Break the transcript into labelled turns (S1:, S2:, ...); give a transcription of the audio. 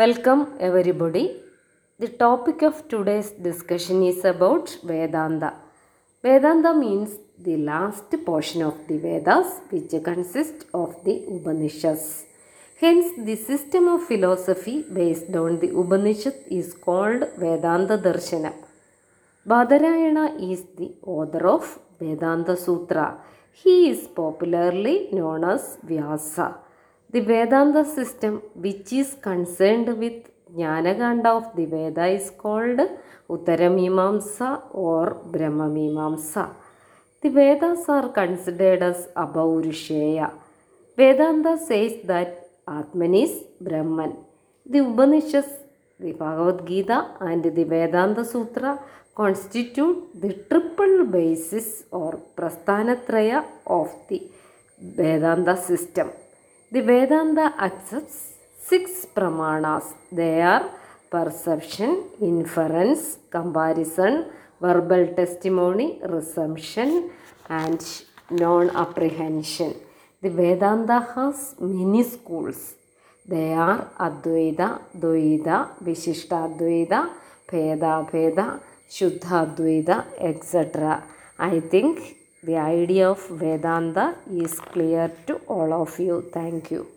S1: Welcome everybody. The topic of today's discussion is about Vedanta. Vedanta means the last portion of the Vedas which consists of the Upanishads. Hence, the system of philosophy based on the Upanishad is called Vedanta Darshana. Badarayana is the author of Vedanta Sutra. He is popularly known as Vyasa. The Vedanta system, which is concerned with Jnanakanda of the Veda, is called Uttaramimamsa or Brahmamimamsa. The Vedas are considered as Apaurusheya. Vedanta says that Atman is Brahman. The Upanishads, the Bhagavad Gita, and the Vedanta Sutra constitute the triple basis or Prasthanatraya of the Vedanta system. The Vedanta accepts six pramanas. They are perception inference comparison verbal testimony presumption and non apprehension. The Vedanta has many schools. They are Advaita Dvaita Vishishtadvaita Bhedabheda Shuddhadvaita etcetera I think the idea of Vedanta is clear to all of you. Thank you.